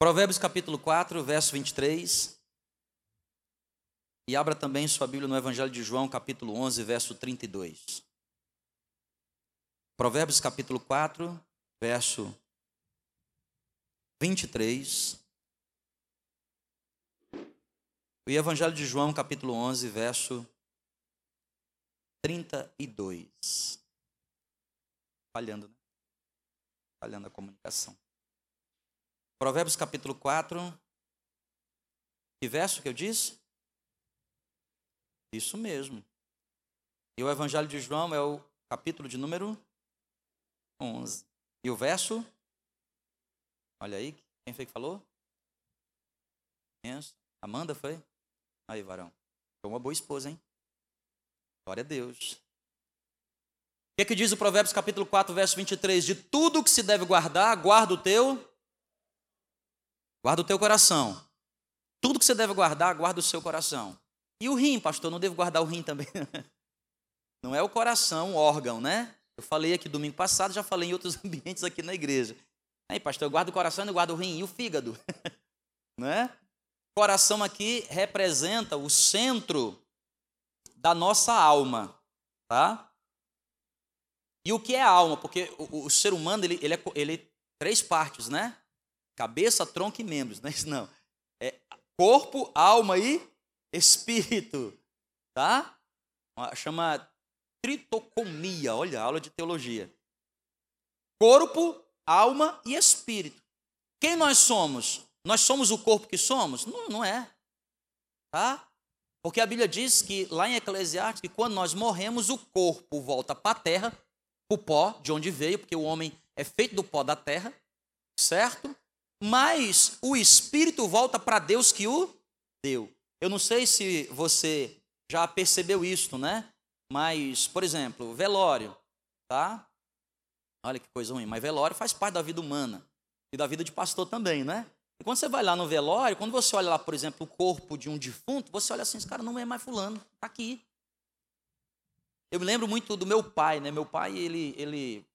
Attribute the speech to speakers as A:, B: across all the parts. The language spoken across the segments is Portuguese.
A: Provérbios capítulo 4, verso 23. E abra também sua Bíblia no Evangelho de João, capítulo 11, verso 32. Provérbios capítulo 4, verso 23. E Evangelho de João, capítulo 11, verso 32. Falhando, né? Falhando a comunicação. Provérbios capítulo 4. Que verso que eu disse? Isso mesmo. E o Evangelho de João é o capítulo de número 11. E o verso? Olha aí, quem foi que falou? Amanda foi? Aí, varão. Foi uma boa esposa, hein? Glória a Deus. O que, é que diz o Provérbios capítulo 4, verso 23? De tudo que se deve guardar, guarda o teu Guarda o teu coração. Tudo que você deve guardar, guarda o seu coração. E o rim, pastor, não devo guardar o rim também. Não é o coração, o órgão, né? Eu falei aqui domingo passado, já falei em outros ambientes aqui na igreja. Aí, pastor, eu guardo o coração e guardo o rim e o fígado. né? O coração aqui representa o centro da nossa alma, tá? E o que é alma? Porque o, o ser humano, ele, ele, é, ele é três partes, né? Cabeça, tronco e membros, não é isso não. É corpo, alma e espírito, tá? Chama tritocomia, olha, aula de teologia. Corpo, alma e espírito. Quem nós somos? Nós somos o corpo que somos? Não, não é. Tá? Porque a Bíblia diz que lá em Eclesiastes que quando nós morremos, o corpo volta para a terra, para o pó, de onde veio, porque o homem é feito do pó da terra, certo? Mas o espírito volta para Deus que o deu. Eu não sei se você já percebeu isso, né? Mas, por exemplo, velório, tá? Olha que coisa ruim, mas velório faz parte da vida humana e da vida de pastor também, né? E quando você vai lá no velório, quando você olha lá, por exemplo, o corpo de um defunto, você olha assim, esse cara não é mais fulano, tá aqui. Eu me lembro muito do meu pai, né? Meu pai, ele, ele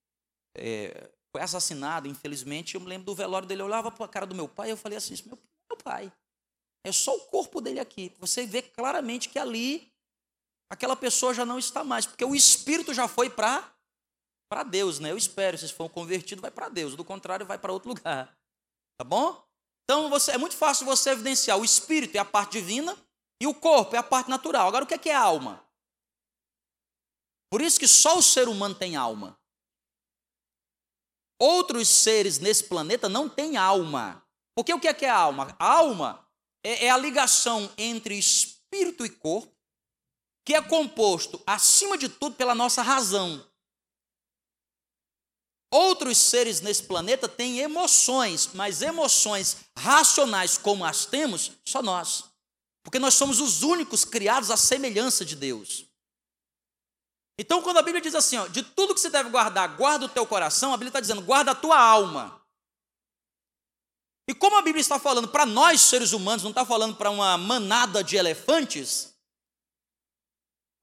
A: é, foi assassinado, infelizmente. Eu me lembro do velório dele, eu olhava para a cara do meu pai e eu falei assim: meu, meu pai, é só o corpo dele aqui. Você vê claramente que ali aquela pessoa já não está mais, porque o espírito já foi para para Deus, né? Eu espero, se for convertido, vai para Deus, do contrário, vai para outro lugar. Tá bom? Então você, é muito fácil você evidenciar o espírito é a parte divina e o corpo é a parte natural. Agora o que é, que é alma? Por isso que só o ser humano tem alma. Outros seres nesse planeta não têm alma. Porque o que é, que é alma? A alma é, é a ligação entre espírito e corpo, que é composto, acima de tudo, pela nossa razão. Outros seres nesse planeta têm emoções, mas emoções racionais como as temos, só nós. Porque nós somos os únicos criados à semelhança de Deus. Então, quando a Bíblia diz assim, ó, de tudo que você deve guardar, guarda o teu coração, a Bíblia está dizendo, guarda a tua alma. E como a Bíblia está falando para nós, seres humanos, não está falando para uma manada de elefantes,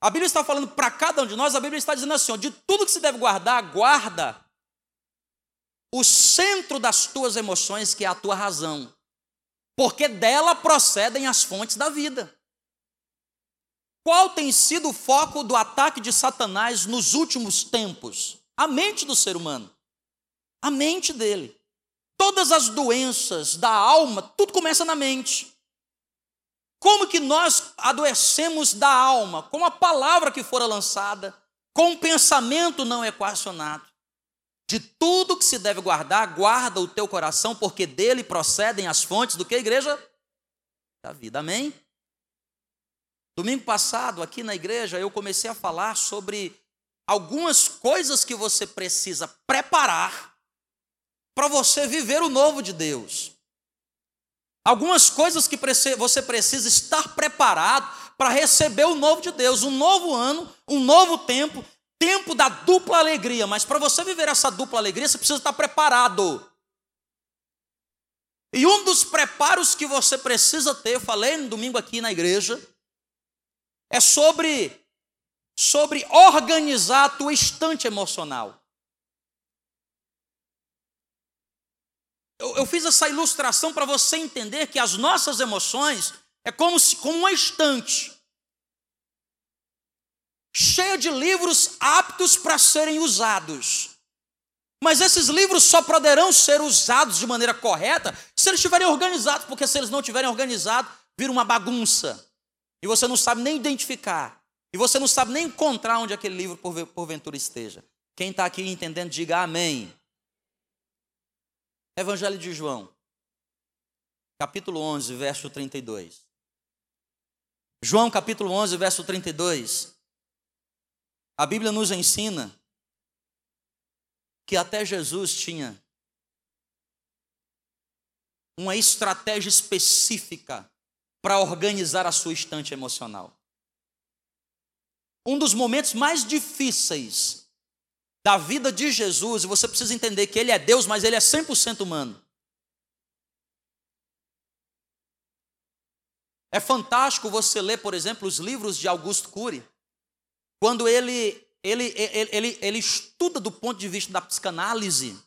A: a Bíblia está falando para cada um de nós, a Bíblia está dizendo assim, ó, de tudo que se deve guardar, guarda o centro das tuas emoções, que é a tua razão. Porque dela procedem as fontes da vida. Qual tem sido o foco do ataque de Satanás nos últimos tempos? A mente do ser humano. A mente dele. Todas as doenças da alma, tudo começa na mente. Como que nós adoecemos da alma? Com a palavra que fora lançada, com um pensamento não equacionado. De tudo que se deve guardar, guarda o teu coração, porque dele procedem as fontes do que, igreja? Da vida. Amém? Domingo passado, aqui na igreja, eu comecei a falar sobre algumas coisas que você precisa preparar para você viver o novo de Deus. Algumas coisas que você precisa estar preparado para receber o novo de Deus, um novo ano, um novo tempo, tempo da dupla alegria. Mas para você viver essa dupla alegria, você precisa estar preparado. E um dos preparos que você precisa ter, eu falei no domingo aqui na igreja, é sobre sobre organizar a tua estante emocional. eu, eu fiz essa ilustração para você entender que as nossas emoções é como, se, como uma estante cheia de livros aptos para serem usados. Mas esses livros só poderão ser usados de maneira correta se eles estiverem organizados, porque se eles não estiverem organizados, vira uma bagunça. E você não sabe nem identificar. E você não sabe nem encontrar onde aquele livro porventura esteja. Quem está aqui entendendo, diga amém. Evangelho de João, capítulo 11, verso 32. João, capítulo 11, verso 32. A Bíblia nos ensina que até Jesus tinha uma estratégia específica para organizar a sua estante emocional. Um dos momentos mais difíceis da vida de Jesus, e você precisa entender que ele é Deus, mas ele é 100% humano. É fantástico você ler, por exemplo, os livros de Augusto Cury, quando ele, ele, ele, ele, ele estuda do ponto de vista da psicanálise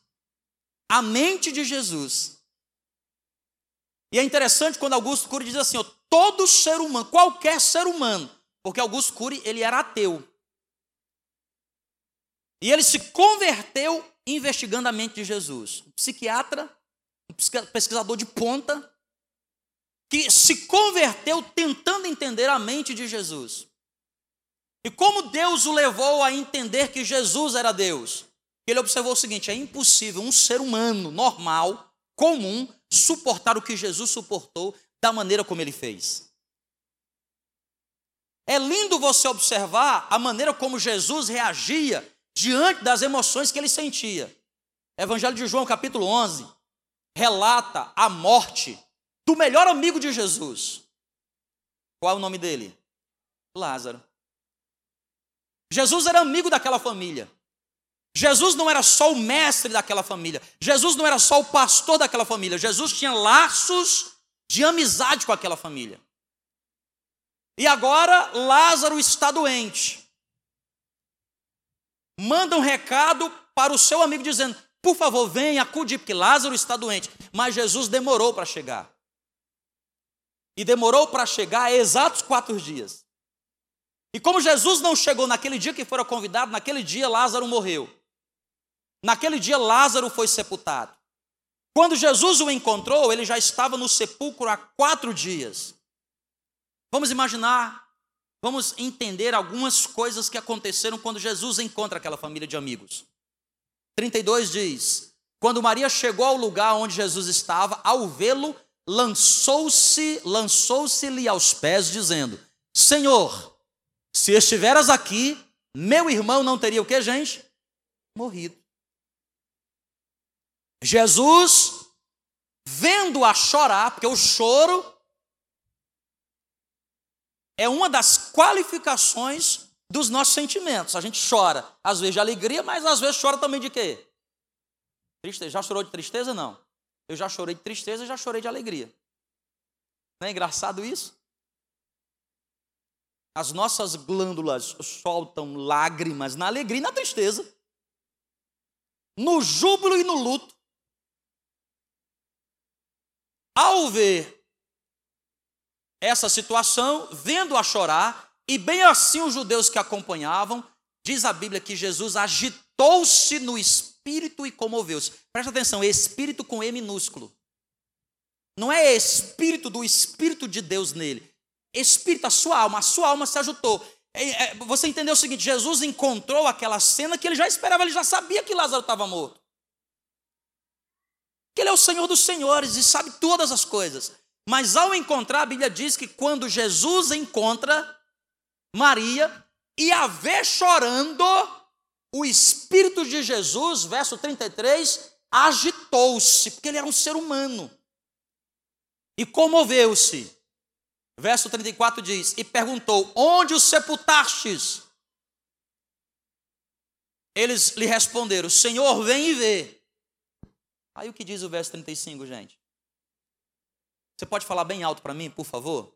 A: a mente de Jesus. E é interessante quando Augusto Cury diz assim: ó, todo ser humano, qualquer ser humano, porque Augusto Cury ele era ateu. E ele se converteu investigando a mente de Jesus. Um psiquiatra, um pesquisador de ponta, que se converteu tentando entender a mente de Jesus. E como Deus o levou a entender que Jesus era Deus? Ele observou o seguinte: é impossível um ser humano normal, comum, suportar o que Jesus suportou da maneira como ele fez. É lindo você observar a maneira como Jesus reagia diante das emoções que ele sentia. Evangelho de João, capítulo 11, relata a morte do melhor amigo de Jesus. Qual é o nome dele? Lázaro. Jesus era amigo daquela família. Jesus não era só o mestre daquela família. Jesus não era só o pastor daquela família. Jesus tinha laços de amizade com aquela família. E agora Lázaro está doente. Manda um recado para o seu amigo dizendo: por favor, venha acudir, porque Lázaro está doente. Mas Jesus demorou para chegar. E demorou para chegar exatos quatro dias. E como Jesus não chegou naquele dia que fora convidado, naquele dia Lázaro morreu. Naquele dia Lázaro foi sepultado. Quando Jesus o encontrou, ele já estava no sepulcro há quatro dias. Vamos imaginar, vamos entender algumas coisas que aconteceram quando Jesus encontra aquela família de amigos. 32 diz: Quando Maria chegou ao lugar onde Jesus estava, ao vê-lo, lançou-se, lançou-se-lhe aos pés, dizendo: Senhor, se estiveras aqui, meu irmão não teria o que, gente? Morrido. Jesus, vendo-a chorar, porque o choro é uma das qualificações dos nossos sentimentos. A gente chora, às vezes de alegria, mas às vezes chora também de quê? Tristeza. Já chorou de tristeza? Não. Eu já chorei de tristeza e já chorei de alegria. Não é engraçado isso? As nossas glândulas soltam lágrimas na alegria e na tristeza, no júbilo e no luto. Ao ver essa situação, vendo-a chorar, e bem assim os judeus que acompanhavam, diz a Bíblia que Jesus agitou-se no espírito e comoveu-se. Presta atenção, espírito com E minúsculo. Não é espírito do Espírito de Deus nele. Espírito, a sua alma, a sua alma se agitou. É, é, você entendeu o seguinte: Jesus encontrou aquela cena que ele já esperava, ele já sabia que Lázaro estava morto. Que ele é o Senhor dos senhores e sabe todas as coisas. Mas ao encontrar, a Bíblia diz que quando Jesus encontra Maria e a vê chorando, o Espírito de Jesus, verso 33, agitou-se, porque ele era um ser humano, e comoveu-se. Verso 34 diz: E perguntou: Onde o sepultastes? Eles lhe responderam: Senhor, vem e vê. Aí o que diz o verso 35, gente? Você pode falar bem alto para mim, por favor?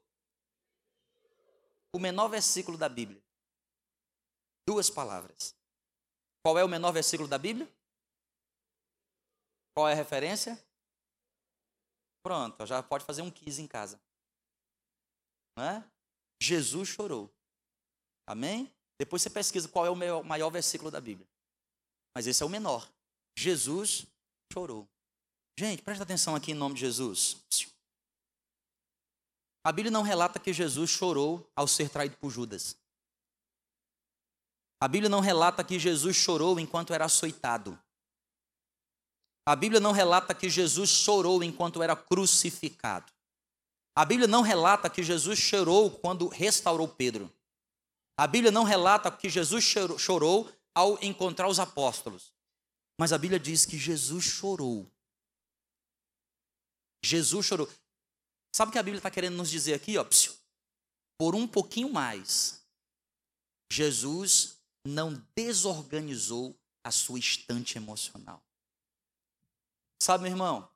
A: O menor versículo da Bíblia. Duas palavras. Qual é o menor versículo da Bíblia? Qual é a referência? pronto, já pode fazer um quiz em casa. Não é? Jesus chorou. Amém? Depois você pesquisa qual é o maior versículo da Bíblia. Mas esse é o menor. Jesus chorou. Gente, presta atenção aqui em nome de Jesus. A Bíblia não relata que Jesus chorou ao ser traído por Judas. A Bíblia não relata que Jesus chorou enquanto era açoitado. A Bíblia não relata que Jesus chorou enquanto era crucificado. A Bíblia não relata que Jesus chorou quando restaurou Pedro. A Bíblia não relata que Jesus chorou ao encontrar os apóstolos. Mas a Bíblia diz que Jesus chorou. Jesus chorou. Sabe o que a Bíblia está querendo nos dizer aqui? Ó, por um pouquinho mais, Jesus não desorganizou a sua estante emocional. Sabe, meu irmão,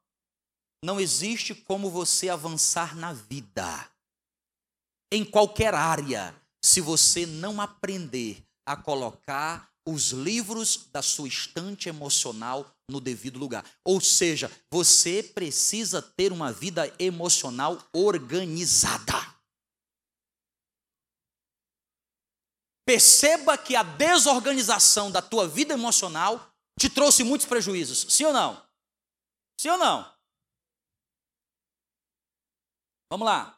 A: não existe como você avançar na vida, em qualquer área, se você não aprender a colocar os livros da sua estante emocional no devido lugar. Ou seja, você precisa ter uma vida emocional organizada. Perceba que a desorganização da tua vida emocional te trouxe muitos prejuízos. Sim ou não? Sim ou não? Vamos lá.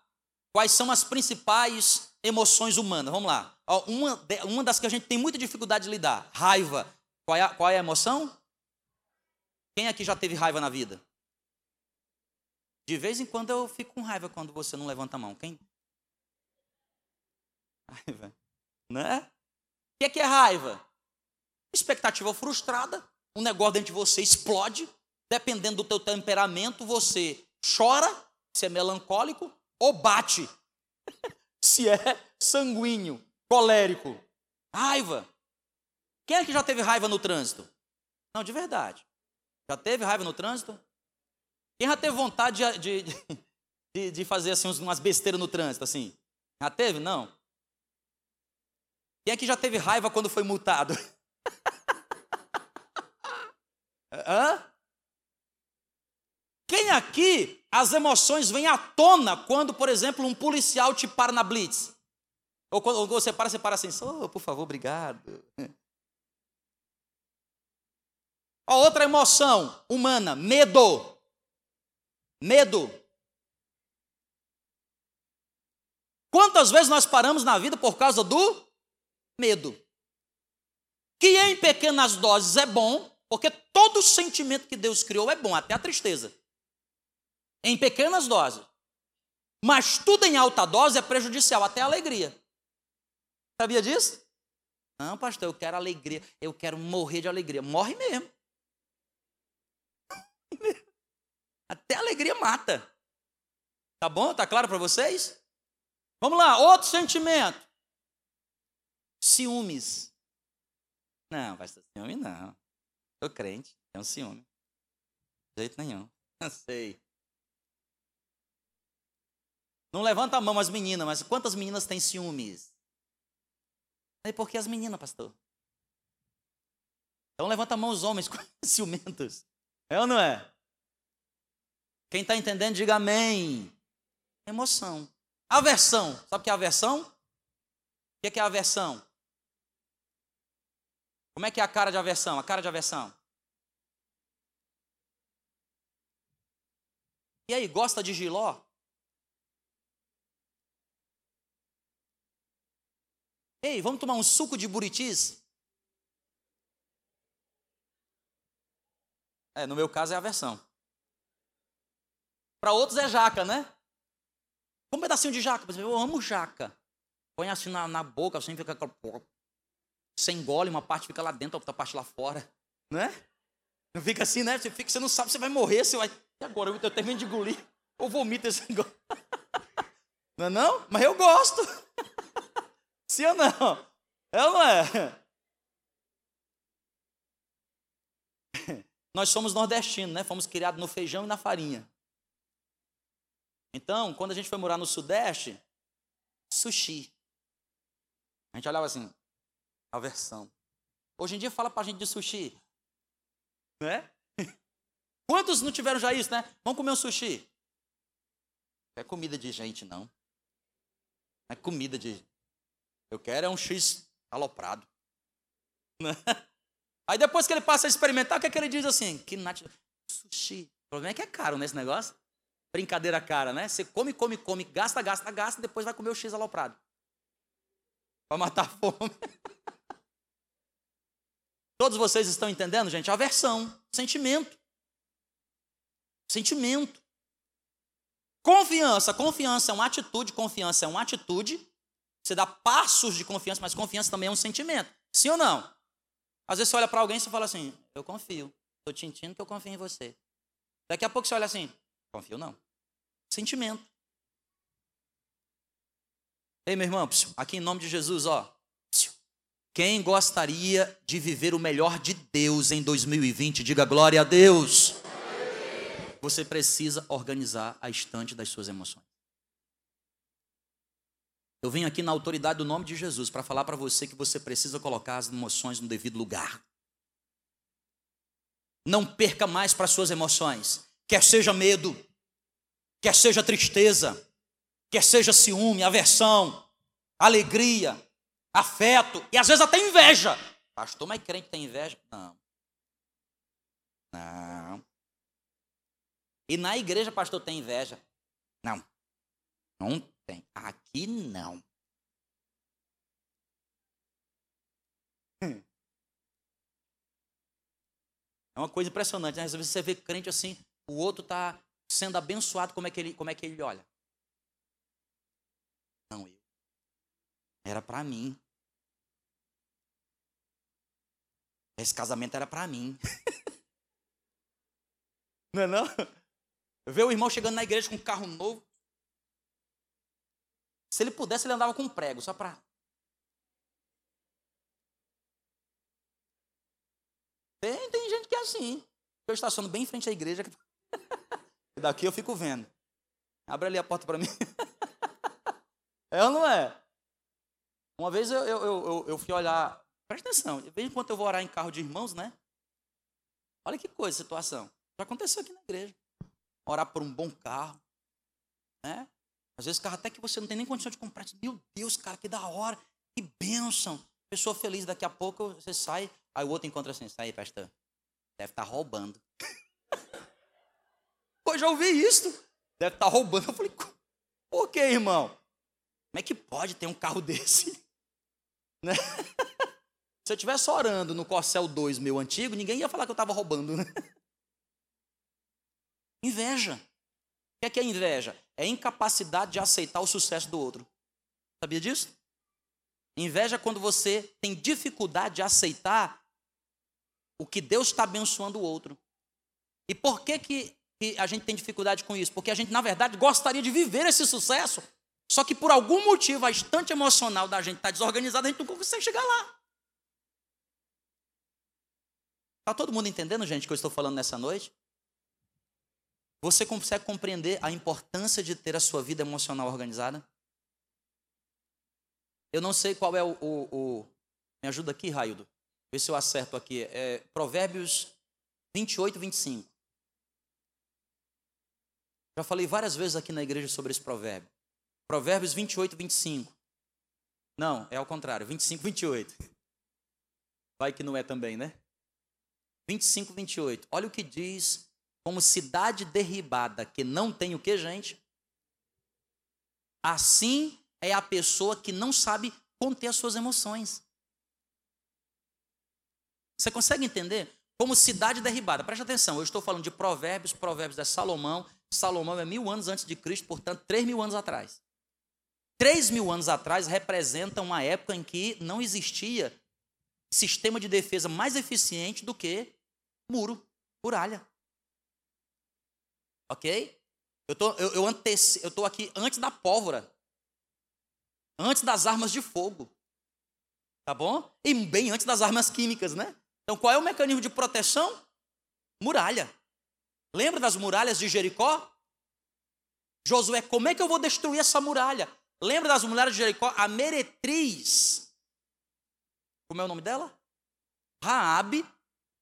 A: Quais são as principais emoções humanas? Vamos lá. Uma, uma das que a gente tem muita dificuldade de lidar: raiva. Qual é, a, qual é a emoção? Quem aqui já teve raiva na vida? De vez em quando eu fico com raiva quando você não levanta a mão. Quem? Raiva. Né? O que é, que é raiva? Expectativa frustrada. Um negócio dentro de você explode. Dependendo do teu temperamento, você chora, se é melancólico, ou bate, se é sanguíneo, colérico. Raiva. Quem é que já teve raiva no trânsito? Não, de verdade. Já teve raiva no trânsito? Quem já teve vontade de, de, de, de fazer assim, umas besteiras no trânsito? assim? Já teve? Não. Quem é que já teve raiva quando foi multado? Hã? Quem aqui as emoções vêm à tona quando, por exemplo, um policial te para na blitz? Ou quando você para, você para assim, oh, por favor, obrigado. A outra emoção humana, medo. Medo. Quantas vezes nós paramos na vida por causa do medo? Que em pequenas doses é bom, porque todo sentimento que Deus criou é bom, até a tristeza. Em pequenas doses. Mas tudo em alta dose é prejudicial, até a alegria. Sabia disso? Não, pastor, eu quero alegria. Eu quero morrer de alegria. Morre mesmo. Até a alegria mata. Tá bom? Tá claro para vocês? Vamos lá, outro sentimento. Ciúmes. Não, pastor, ciúme não. Sou crente, tenho ciúme. De jeito nenhum. Não sei. Não levanta a mão as meninas, mas quantas meninas têm ciúmes? É porque as meninas, pastor. Então levanta a mão os homens ciumentos. É ou não é? Quem está entendendo, diga amém. Emoção. Aversão. Sabe o que é aversão? O que é aversão? Como é que é a cara de aversão? A cara de aversão. E aí, gosta de giló? Ei, vamos tomar um suco de buritis? É, no meu caso é a versão. Para outros é jaca, né? Um pedacinho de jaca. Eu amo jaca. Põe assim na, na boca, assim fica. Você engole, uma parte fica lá dentro, a outra parte lá fora. Né? Não fica assim, né? Você, fica, você não sabe se vai morrer, se vai. E agora? Eu termino de engolir. Ou vomito esse negócio. Não é não? Mas eu gosto. Sim ou não? É ou não é? Nós somos nordestinos, né? Fomos criados no feijão e na farinha. Então, quando a gente foi morar no Sudeste, sushi. A gente olhava assim, aversão. Hoje em dia fala pra gente de sushi. Né? Quantos não tiveram já isso, né? Vamos comer um sushi. Não é comida de gente, não. Não é comida de. Eu quero é um X aloprado. Aí depois que ele passa a experimentar, o que é que ele diz assim? Que nat... sushi. O problema é que é caro nesse negócio. Brincadeira cara, né? Você come, come, come, gasta, gasta, gasta, depois vai comer o X aloprado. Para matar a fome. Todos vocês estão entendendo, gente? Aversão, sentimento. Sentimento. Confiança. Confiança é uma atitude, confiança é uma atitude. Você dá passos de confiança, mas confiança também é um sentimento. Sim ou não? Às vezes você olha para alguém e você fala assim: Eu confio. Estou te sentindo que eu confio em você. Daqui a pouco você olha assim: Confio não. Sentimento. Ei, meu irmão, aqui em nome de Jesus, ó. Quem gostaria de viver o melhor de Deus em 2020? Diga glória a Deus. Você precisa organizar a estante das suas emoções. Eu venho aqui na autoridade do nome de Jesus para falar para você que você precisa colocar as emoções no devido lugar. Não perca mais para suas emoções, quer seja medo, quer seja tristeza, quer seja ciúme, aversão, alegria, afeto e às vezes até inveja. Pastor, mas crente tem inveja? Não. Não. E na igreja, pastor, tem inveja? Não. Não tem. Aqui não. É uma coisa impressionante, né? Às vezes você vê crente assim, o outro está sendo abençoado, como é que ele, como é que ele olha? Não, eu. Era para mim. Esse casamento era para mim. não é não? Ver o irmão chegando na igreja com um carro novo. Se ele pudesse, ele andava com um prego, só para. Tem, tem gente que é assim. Eu estaciono bem em frente à igreja. Daqui eu fico vendo. Abre ali a porta para mim. É ou não é? Uma vez eu, eu, eu, eu fui olhar Presta atenção, de vez em quando eu vou orar em carro de irmãos, né? Olha que coisa, situação. Já aconteceu aqui na igreja. Orar por um bom carro, né? Às vezes carro até que você não tem nem condição de comprar. Meu Deus, cara, que da hora, que bênção. Pessoa feliz, daqui a pouco você sai, aí o outro encontra assim, sai, pastor, deve estar tá roubando. Pô, já ouvi isso. Deve estar tá roubando. Eu falei, por que, irmão? Como é que pode ter um carro desse? Né? Se eu estivesse orando no Corcel 2 meu antigo, ninguém ia falar que eu estava roubando. Né? Inveja. Que é, que é inveja? É incapacidade de aceitar o sucesso do outro. Sabia disso? Inveja é quando você tem dificuldade de aceitar o que Deus está abençoando o outro. E por que, que, que a gente tem dificuldade com isso? Porque a gente, na verdade, gostaria de viver esse sucesso, só que por algum motivo a estante emocional da gente está desorganizada, a gente não consegue chegar lá. Está todo mundo entendendo, gente, o que eu estou falando nessa noite? Você consegue compreender a importância de ter a sua vida emocional organizada? Eu não sei qual é o. o, o... Me ajuda aqui, Raildo. Vê se eu acerto aqui. É Provérbios 28, 25. Já falei várias vezes aqui na igreja sobre esse provérbio. Provérbios 28, 25. Não, é ao contrário, 25, 28. Vai que não é também, né? 25, 28. Olha o que diz: como cidade derribada que não tem o que, gente? Assim é a pessoa que não sabe conter as suas emoções. Você consegue entender? Como cidade derribada. Preste atenção, eu estou falando de provérbios, provérbios de Salomão. Salomão é mil anos antes de Cristo, portanto, três mil anos atrás. Três mil anos atrás representa uma época em que não existia sistema de defesa mais eficiente do que muro, muralha. Ok? Eu tô, eu, eu, anteci, eu tô aqui antes da pólvora, antes das armas de fogo, tá bom? E bem antes das armas químicas, né? Então, qual é o mecanismo de proteção? Muralha. Lembra das muralhas de Jericó? Josué, como é que eu vou destruir essa muralha? Lembra das muralhas de Jericó? A meretriz. Como é o nome dela? Raabe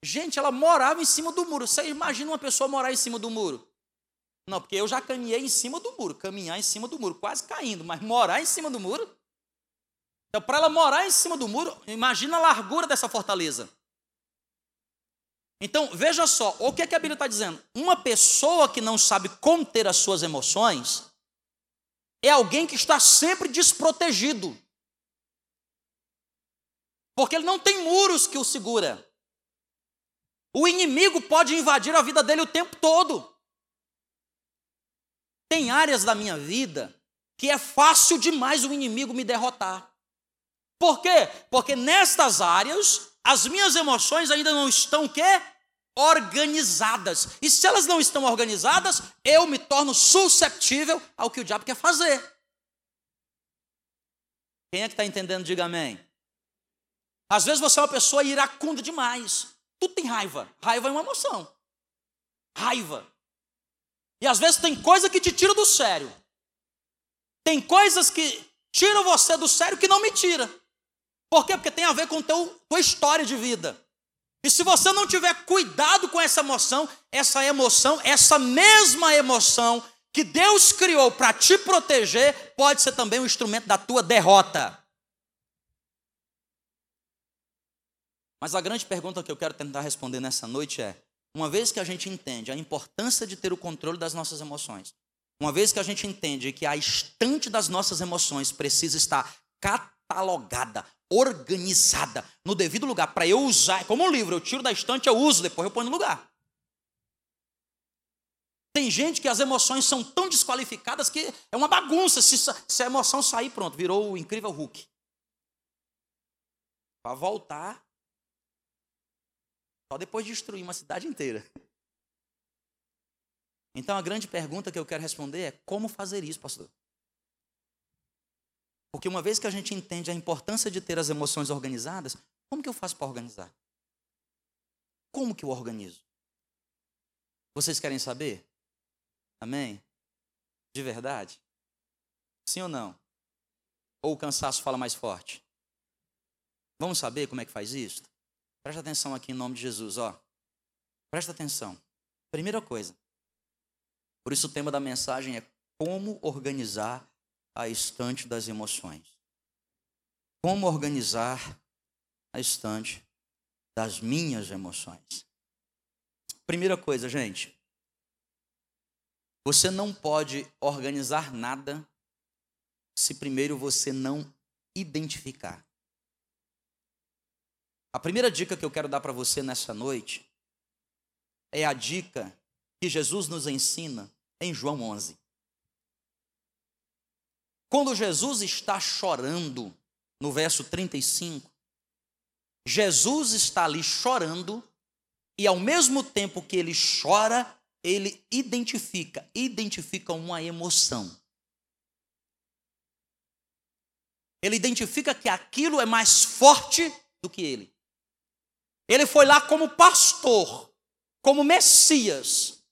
A: Gente, ela morava em cima do muro. Você imagina uma pessoa morar em cima do muro? Não, porque eu já caminhei em cima do muro, caminhar em cima do muro, quase caindo, mas morar em cima do muro. Então, para ela morar em cima do muro, imagina a largura dessa fortaleza. Então, veja só, o que, é que a Bíblia está dizendo? Uma pessoa que não sabe conter as suas emoções é alguém que está sempre desprotegido. Porque ele não tem muros que o segura. O inimigo pode invadir a vida dele o tempo todo. Tem áreas da minha vida que é fácil demais o inimigo me derrotar. Por quê? Porque nestas áreas as minhas emoções ainda não estão quê? Organizadas. E se elas não estão organizadas, eu me torno susceptível ao que o diabo quer fazer. Quem é que está entendendo? Diga amém. Às vezes você é uma pessoa iracunda demais. Tu tem raiva. Raiva é uma emoção. Raiva. E às vezes tem coisa que te tira do sério. Tem coisas que tiram você do sério que não me tira. Por quê? Porque tem a ver com teu, tua história de vida. E se você não tiver cuidado com essa emoção, essa emoção, essa mesma emoção que Deus criou para te proteger, pode ser também um instrumento da tua derrota. Mas a grande pergunta que eu quero tentar responder nessa noite é: uma vez que a gente entende a importância de ter o controle das nossas emoções, uma vez que a gente entende que a estante das nossas emoções precisa estar catalogada, organizada, no devido lugar, para eu usar, é como um livro, eu tiro da estante, eu uso, depois eu ponho no lugar. Tem gente que as emoções são tão desqualificadas que é uma bagunça. Se, se a emoção sair, pronto, virou o incrível Hulk. Para voltar, só depois de destruir uma cidade inteira. Então a grande pergunta que eu quero responder é: como fazer isso, pastor? Porque uma vez que a gente entende a importância de ter as emoções organizadas, como que eu faço para organizar? Como que eu organizo? Vocês querem saber? Amém? De verdade? Sim ou não? Ou o cansaço fala mais forte? Vamos saber como é que faz isso? Presta atenção aqui em nome de Jesus, ó. Presta atenção. Primeira coisa. Por isso o tema da mensagem é como organizar a estante das emoções. Como organizar a estante das minhas emoções. Primeira coisa, gente. Você não pode organizar nada se primeiro você não identificar. A primeira dica que eu quero dar para você nessa noite é a dica que Jesus nos ensina em João 11. Quando Jesus está chorando, no verso 35, Jesus está ali chorando e ao mesmo tempo que ele chora, ele identifica, identifica uma emoção. Ele identifica que aquilo é mais forte do que ele. Ele foi lá como pastor, como Messias.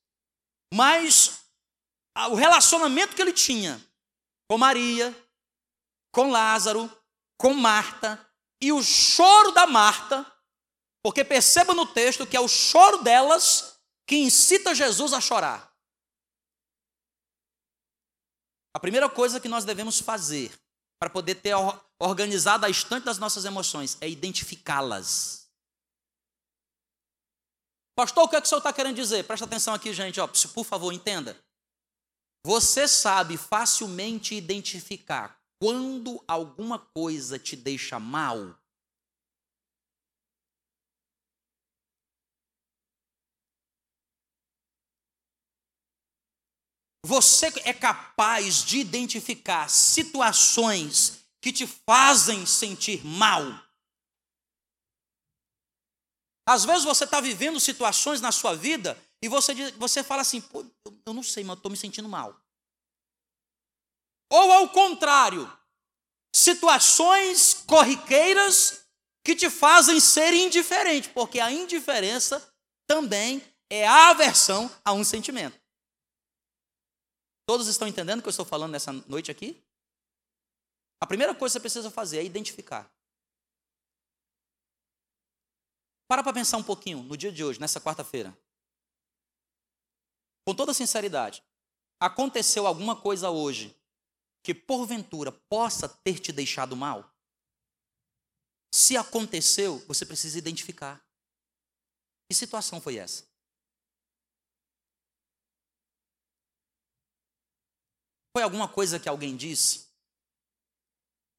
A: Mas o relacionamento que ele tinha com Maria, com Lázaro, com Marta, e o choro da Marta, porque perceba no texto que é o choro delas que incita Jesus a chorar. A primeira coisa que nós devemos fazer para poder ter organizado a estante das nossas emoções é identificá-las. Pastor, o que, é que o senhor está querendo dizer? Presta atenção aqui, gente, ó, por favor, entenda. Você sabe facilmente identificar quando alguma coisa te deixa mal? Você é capaz de identificar situações que te fazem sentir mal? Às vezes você está vivendo situações na sua vida e você, você fala assim, Pô, eu não sei, mas eu estou me sentindo mal. Ou ao contrário, situações corriqueiras que te fazem ser indiferente, porque a indiferença também é a aversão a um sentimento. Todos estão entendendo o que eu estou falando nessa noite aqui? A primeira coisa que você precisa fazer é identificar. Para para pensar um pouquinho no dia de hoje, nessa quarta-feira. Com toda sinceridade, aconteceu alguma coisa hoje que porventura possa ter te deixado mal? Se aconteceu, você precisa identificar. Que situação foi essa? Foi alguma coisa que alguém disse?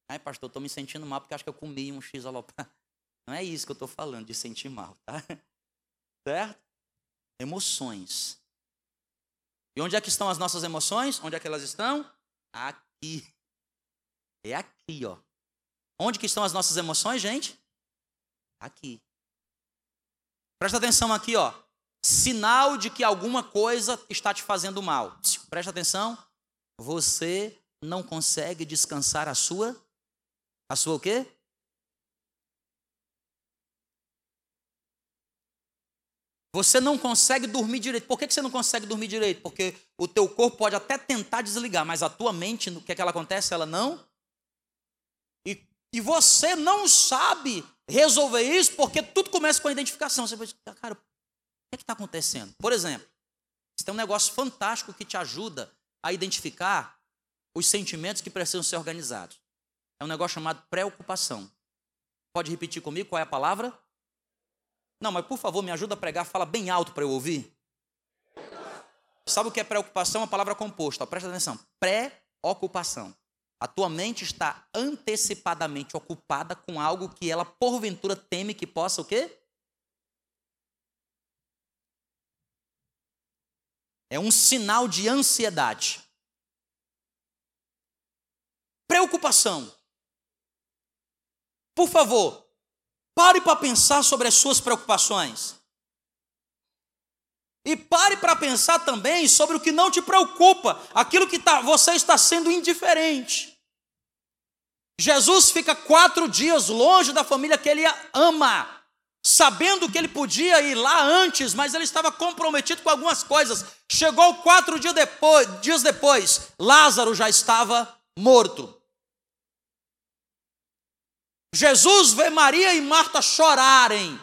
A: Ai, pastor, estou me sentindo mal porque acho que eu comi um X alopado. Não é isso que eu estou falando, de sentir mal, tá? Certo? Emoções. E onde é que estão as nossas emoções? Onde é que elas estão? Aqui. É aqui, ó. Onde que estão as nossas emoções, gente? Aqui. Presta atenção aqui, ó. Sinal de que alguma coisa está te fazendo mal. Presta atenção. Você não consegue descansar a sua a sua o quê? Você não consegue dormir direito. Por que você não consegue dormir direito? Porque o teu corpo pode até tentar desligar, mas a tua mente, o que é que ela acontece? Ela não e você não sabe resolver isso porque tudo começa com a identificação. Você pensa, cara, o que é está acontecendo? Por exemplo, você tem um negócio fantástico que te ajuda a identificar os sentimentos que precisam ser organizados. É um negócio chamado preocupação. Pode repetir comigo qual é a palavra? Não, mas por favor, me ajuda a pregar, fala bem alto para eu ouvir. Sabe o que é preocupação? É uma palavra composta. Presta atenção. Pré-ocupação. A tua mente está antecipadamente ocupada com algo que ela porventura teme que possa o quê? É um sinal de ansiedade. Preocupação. Por favor, pare para pensar sobre as suas preocupações. E pare para pensar também sobre o que não te preocupa, aquilo que tá, você está sendo indiferente. Jesus fica quatro dias longe da família que ele ama, sabendo que ele podia ir lá antes, mas ele estava comprometido com algumas coisas. Chegou quatro dias depois, dias depois Lázaro já estava morto. Jesus vê Maria e Marta chorarem,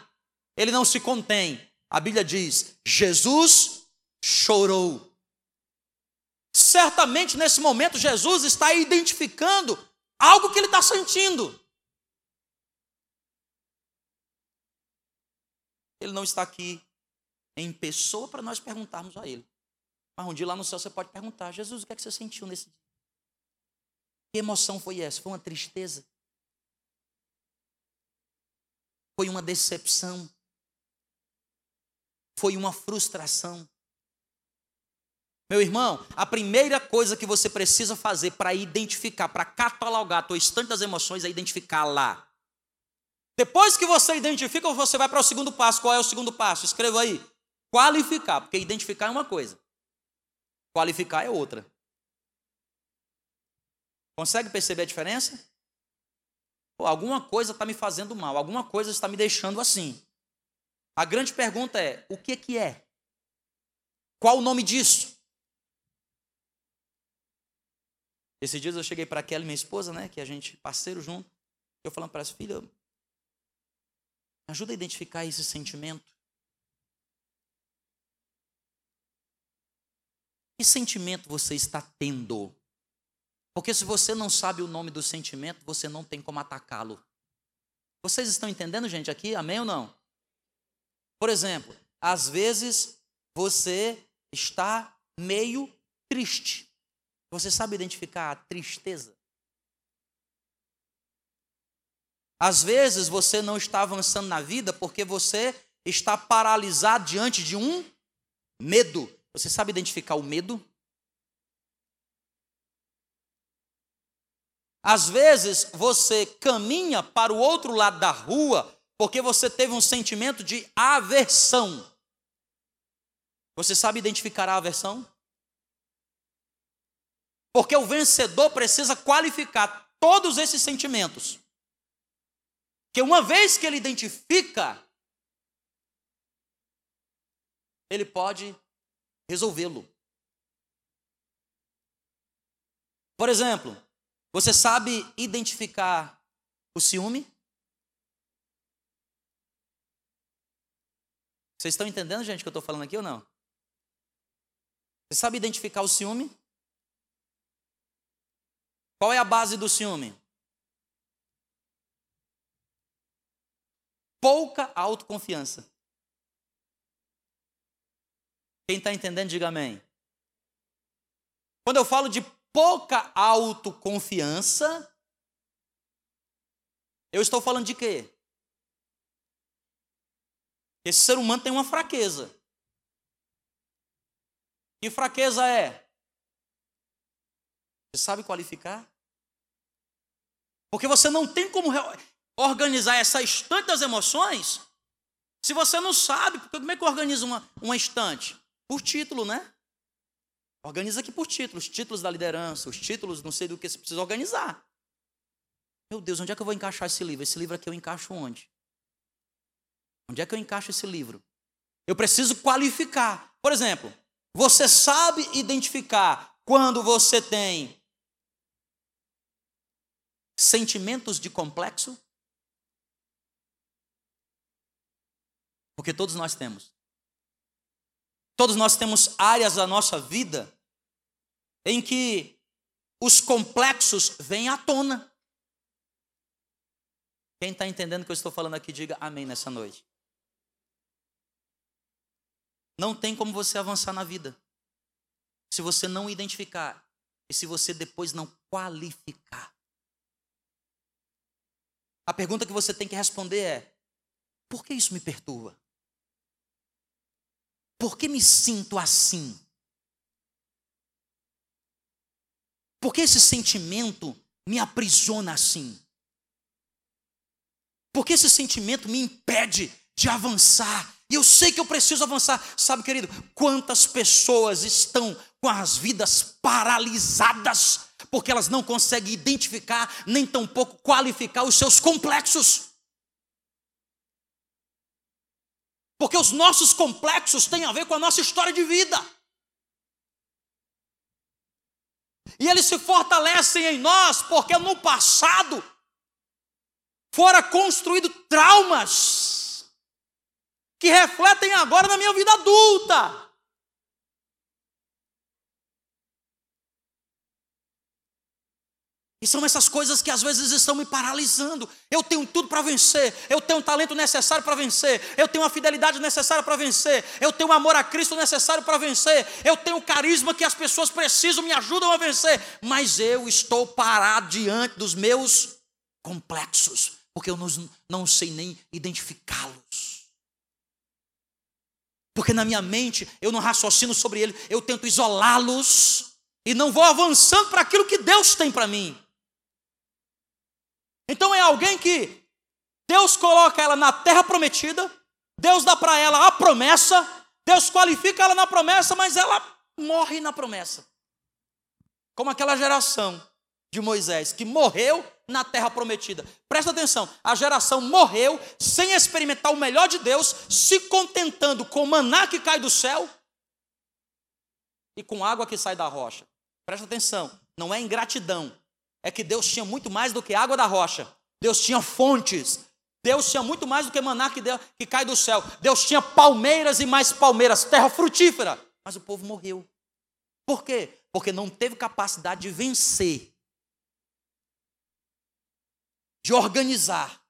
A: ele não se contém. A Bíblia diz: Jesus chorou. Certamente nesse momento Jesus está identificando algo que ele está sentindo. Ele não está aqui em pessoa para nós perguntarmos a ele. Mas um dia lá no céu você pode perguntar: Jesus, o que é que você sentiu nesse dia? Que emoção foi essa? Foi uma tristeza? Foi uma decepção? Foi uma frustração? Meu irmão, a primeira coisa que você precisa fazer para identificar, para catalogar a tua estante das emoções é identificar lá. Depois que você identifica, você vai para o segundo passo. Qual é o segundo passo? Escreva aí. Qualificar, porque identificar é uma coisa. Qualificar é outra. Consegue perceber a diferença? Pô, alguma coisa está me fazendo mal, alguma coisa está me deixando assim. A grande pergunta é: o que, que é? Qual o nome disso? Esses dias eu cheguei para Kelly, minha esposa, né, que a gente parceiro junto, eu falando para ela, filha, ajuda a identificar esse sentimento. Que sentimento você está tendo? Porque se você não sabe o nome do sentimento, você não tem como atacá-lo. Vocês estão entendendo, gente, aqui? Amém ou não? Por exemplo, às vezes você está meio triste. Você sabe identificar a tristeza? Às vezes você não está avançando na vida porque você está paralisado diante de um medo. Você sabe identificar o medo? Às vezes você caminha para o outro lado da rua porque você teve um sentimento de aversão. Você sabe identificar a aversão? Porque o vencedor precisa qualificar todos esses sentimentos. Que uma vez que ele identifica, ele pode resolvê-lo. Por exemplo, você sabe identificar o ciúme? Vocês estão entendendo, gente, o que eu estou falando aqui ou não? Você sabe identificar o ciúme? Qual é a base do ciúme? Pouca autoconfiança. Quem está entendendo, diga amém. Quando eu falo de pouca autoconfiança, eu estou falando de quê? Esse ser humano tem uma fraqueza. Que fraqueza é? Você sabe qualificar? Porque você não tem como organizar essa estante das emoções se você não sabe. Porque como é que organiza uma, uma estante? Por título, né? Organiza aqui por títulos, títulos da liderança, os títulos, não sei do que você precisa organizar. Meu Deus, onde é que eu vou encaixar esse livro? Esse livro aqui eu encaixo onde? Onde é que eu encaixo esse livro? Eu preciso qualificar. Por exemplo, você sabe identificar quando você tem sentimentos de complexo? Porque todos nós temos. Todos nós temos áreas da nossa vida em que os complexos vêm à tona. Quem está entendendo o que eu estou falando aqui, diga amém nessa noite. Não tem como você avançar na vida se você não identificar e se você depois não qualificar. A pergunta que você tem que responder é: por que isso me perturba? Por que me sinto assim? Por que esse sentimento me aprisiona assim? Por que esse sentimento me impede de avançar? E eu sei que eu preciso avançar. Sabe, querido, quantas pessoas estão com as vidas paralisadas porque elas não conseguem identificar, nem tampouco qualificar os seus complexos. Porque os nossos complexos têm a ver com a nossa história de vida. E eles se fortalecem em nós porque no passado fora construído traumas que refletem agora na minha vida adulta. E são essas coisas que às vezes estão me paralisando. Eu tenho tudo para vencer, eu tenho o talento necessário para vencer, eu tenho a fidelidade necessária para vencer, eu tenho o amor a Cristo necessário para vencer, eu tenho o carisma que as pessoas precisam, me ajudam a vencer, mas eu estou parado diante dos meus complexos porque eu não, não sei nem identificá-los. Porque na minha mente eu não raciocino sobre ele, eu tento isolá-los e não vou avançando para aquilo que Deus tem para mim. Então é alguém que Deus coloca ela na terra prometida, Deus dá para ela a promessa, Deus qualifica ela na promessa, mas ela morre na promessa. Como aquela geração de Moisés que morreu na terra prometida. Presta atenção, a geração morreu sem experimentar o melhor de Deus, se contentando com maná que cai do céu e com água que sai da rocha. Presta atenção, não é ingratidão, é que Deus tinha muito mais do que água da rocha. Deus tinha fontes. Deus tinha muito mais do que maná que, que cai do céu. Deus tinha palmeiras e mais palmeiras, terra frutífera. Mas o povo morreu. Por quê? Porque não teve capacidade de vencer de organizar.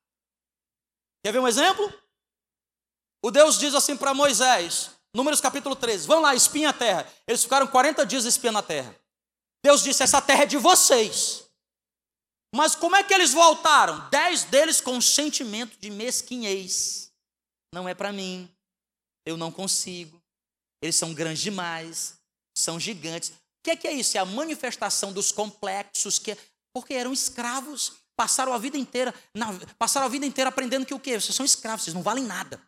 A: Quer ver um exemplo? O Deus diz assim para Moisés, Números capítulo 13: Vão lá, espinha a terra. Eles ficaram 40 dias espiando a terra. Deus disse: Essa terra é de vocês. Mas como é que eles voltaram? Dez deles com um sentimento de mesquinhez. Não é para mim. Eu não consigo. Eles são grandes demais. São gigantes. O que é, que é isso? É a manifestação dos complexos que porque eram escravos passaram a vida inteira, na, passaram a vida inteira aprendendo que o quê? Vocês são escravos, vocês não valem nada.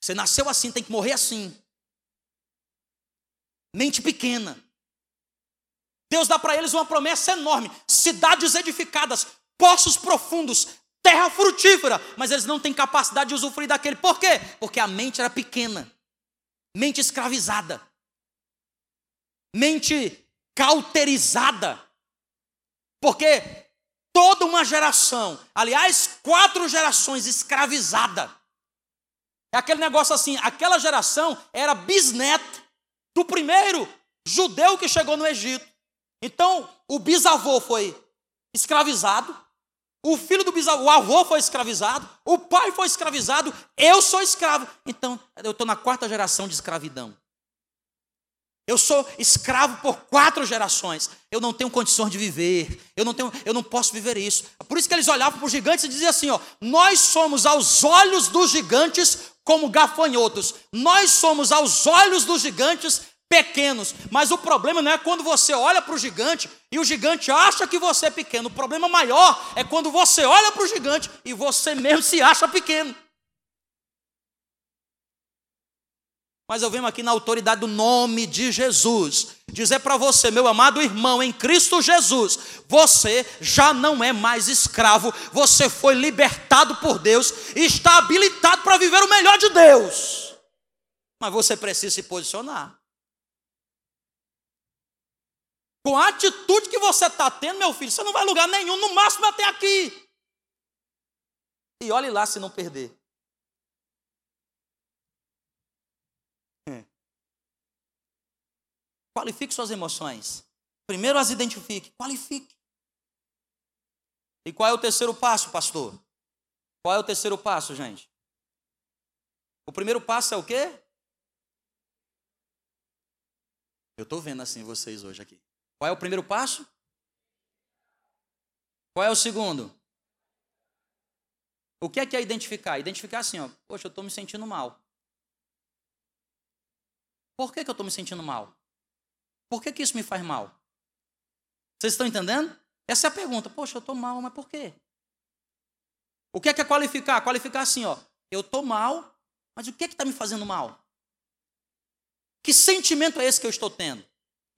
A: Você nasceu assim, tem que morrer assim. Mente pequena. Deus dá para eles uma promessa enorme: cidades edificadas, poços profundos, terra frutífera, mas eles não têm capacidade de usufruir daquele. Por quê? Porque a mente era pequena, mente escravizada, mente cauterizada. Porque toda uma geração, aliás, quatro gerações escravizada. É aquele negócio assim, aquela geração era bisneto do primeiro judeu que chegou no Egito. Então, o bisavô foi escravizado, o filho do bisavô, o avô foi escravizado, o pai foi escravizado, eu sou escravo. Então, eu estou na quarta geração de escravidão. Eu sou escravo por quatro gerações. Eu não tenho condições de viver. Eu não tenho, eu não posso viver isso. Por isso que eles olhavam para os gigantes e diziam assim: ó, nós somos aos olhos dos gigantes como gafanhotos. Nós somos aos olhos dos gigantes pequenos. Mas o problema não é quando você olha para o gigante e o gigante acha que você é pequeno. O problema maior é quando você olha para o gigante e você mesmo se acha pequeno. Mas eu venho aqui na autoridade do nome de Jesus dizer para você, meu amado irmão, em Cristo Jesus, você já não é mais escravo, você foi libertado por Deus e está habilitado para viver o melhor de Deus. Mas você precisa se posicionar. Com a atitude que você está tendo, meu filho, você não vai lugar nenhum, no máximo até aqui. E olhe lá se não perder. É. Qualifique suas emoções. Primeiro as identifique, qualifique. E qual é o terceiro passo, pastor? Qual é o terceiro passo, gente? O primeiro passo é o quê? Eu estou vendo assim vocês hoje aqui. Qual é o primeiro passo? Qual é o segundo? O que é que é identificar? Identificar assim, ó, poxa, eu estou me sentindo mal. Por que, que eu estou me sentindo mal? Por que, que isso me faz mal? Vocês estão entendendo? Essa é a pergunta. Poxa, eu estou mal, mas por quê? O que é que é qualificar? Qualificar assim, ó, eu estou mal, mas o que é que está me fazendo mal? Que sentimento é esse que eu estou tendo?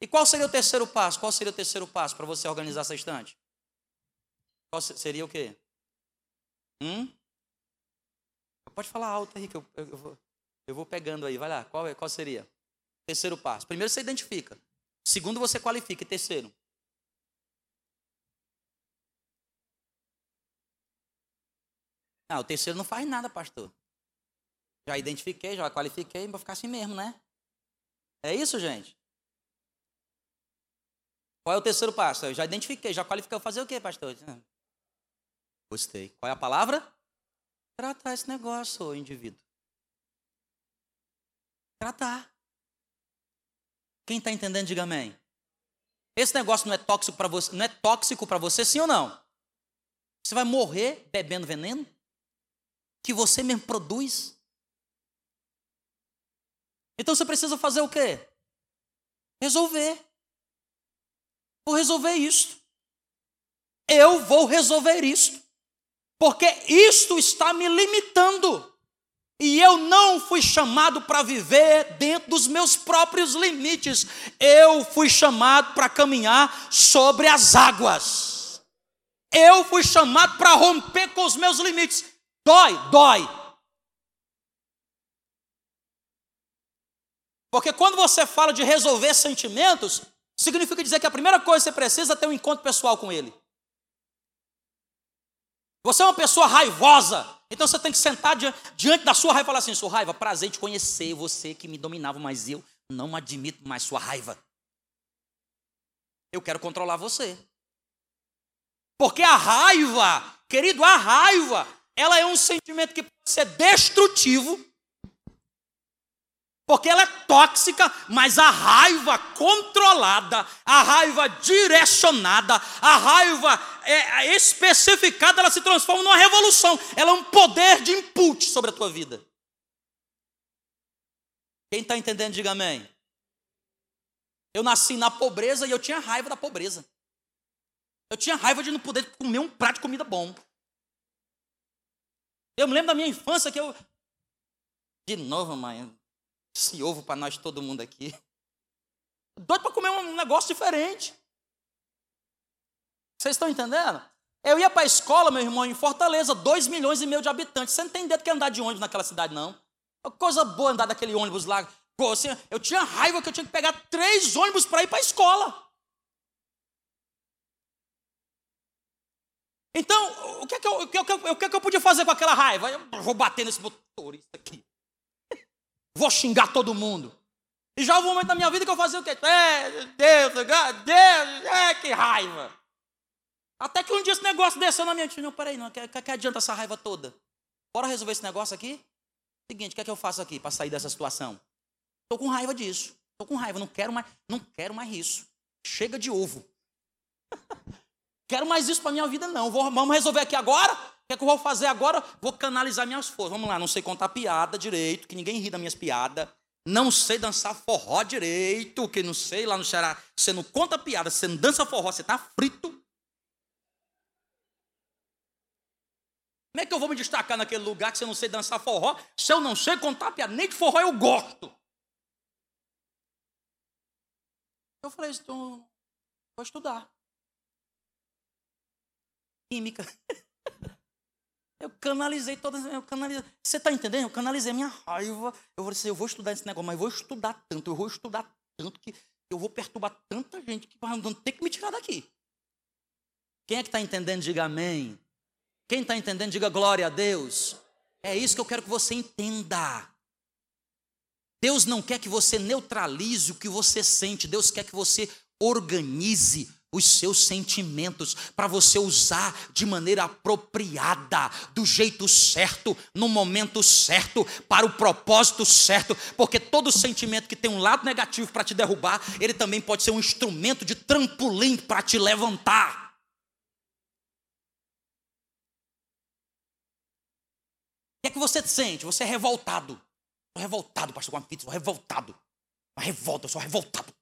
A: E qual seria o terceiro passo? Qual seria o terceiro passo para você organizar essa estante? Qual seria o quê? Hum? Pode falar alto aí, que eu, eu, eu, vou, eu vou pegando aí. Vai lá, qual, é, qual seria? Terceiro passo. Primeiro você identifica. Segundo você qualifica. E terceiro? Ah, o terceiro não faz nada, pastor. Já identifiquei, já qualifiquei, vou ficar assim mesmo, né? É isso, gente? Qual é o terceiro passo? Eu já identifiquei, já qualifiquei. Fazer o quê, pastor? Gostei. Qual é a palavra? Tratar esse negócio, indivíduo. Tratar. Quem está entendendo, diga amém. Esse negócio não é tóxico para você, não é tóxico para você, sim ou não? Você vai morrer bebendo veneno que você mesmo produz. Então você precisa fazer o quê? Resolver. Vou resolver isto. Eu vou resolver isto. Porque isto está me limitando. E eu não fui chamado para viver dentro dos meus próprios limites. Eu fui chamado para caminhar sobre as águas. Eu fui chamado para romper com os meus limites. Dói, dói. Porque quando você fala de resolver sentimentos, Significa dizer que a primeira coisa que você precisa é ter um encontro pessoal com Ele. Você é uma pessoa raivosa, então você tem que sentar diante da sua raiva e falar assim: sua raiva, prazer te conhecer, você que me dominava, mas eu não admito mais sua raiva. Eu quero controlar você. Porque a raiva, querido, a raiva, ela é um sentimento que pode ser destrutivo porque ela é tóxica, mas a raiva controlada, a raiva direcionada, a raiva é, especificada, ela se transforma numa revolução. Ela é um poder de input sobre a tua vida. Quem está entendendo, diga amém. Eu nasci na pobreza e eu tinha raiva da pobreza. Eu tinha raiva de não poder comer um prato de comida bom. Eu me lembro da minha infância que eu. De novo, mãe, esse ovo para nós, todo mundo aqui. Doido para comer um negócio diferente. Vocês estão entendendo? Eu ia para a escola, meu irmão, em Fortaleza, 2 milhões e meio de habitantes. Você não tem ideia do que é andar de ônibus naquela cidade, não. Coisa boa andar daquele ônibus lá. Assim, eu tinha raiva que eu tinha que pegar três ônibus para ir para a escola. Então, o que, é que eu, o, que, é que eu, o que, é que eu podia fazer com aquela raiva? Eu vou bater nesse motorista aqui. Vou xingar todo mundo. E já houve um momento da minha vida que eu fazia o quê? É, Deus, Deus, é, que raiva. Até que um dia esse negócio desceu na minha mente. Não, peraí, não, que, que, adianta essa raiva toda? Bora resolver esse negócio aqui? Seguinte, o que é que eu faço aqui para sair dessa situação? Estou com raiva disso. Estou com raiva, não quero mais, não quero mais isso. Chega de ovo. quero mais isso para minha vida, não. Vou, vamos resolver aqui agora? Que é que eu vou fazer agora? Vou canalizar minhas forças. Vamos lá, não sei contar piada direito, que ninguém ri das minhas piadas. Não sei dançar forró direito, que não sei, lá no Ceará, você não conta piada, você não dança forró, você está frito. Como é que eu vou me destacar naquele lugar que você não sei dançar forró? Se eu não sei contar piada, nem de forró eu gosto. Eu falei, então, vou estudar. Química. Eu canalizei todas. Eu canalizei. Você está entendendo? Eu canalizei minha raiva. Eu falei assim: eu vou estudar esse negócio, mas vou estudar tanto, eu vou estudar tanto que eu vou perturbar tanta gente que vai ter que me tirar daqui. Quem é que está entendendo? Diga amém. Quem está entendendo? Diga glória a Deus. É isso que eu quero que você entenda. Deus não quer que você neutralize o que você sente, Deus quer que você organize os seus sentimentos para você usar de maneira apropriada, do jeito certo, no momento certo, para o propósito certo, porque todo sentimento que tem um lado negativo para te derrubar, ele também pode ser um instrumento de trampolim para te levantar. O que é que você sente? Você é revoltado. Estou revoltado, pastor, pizza, estou revoltado. Uma revolta, eu sou revoltado.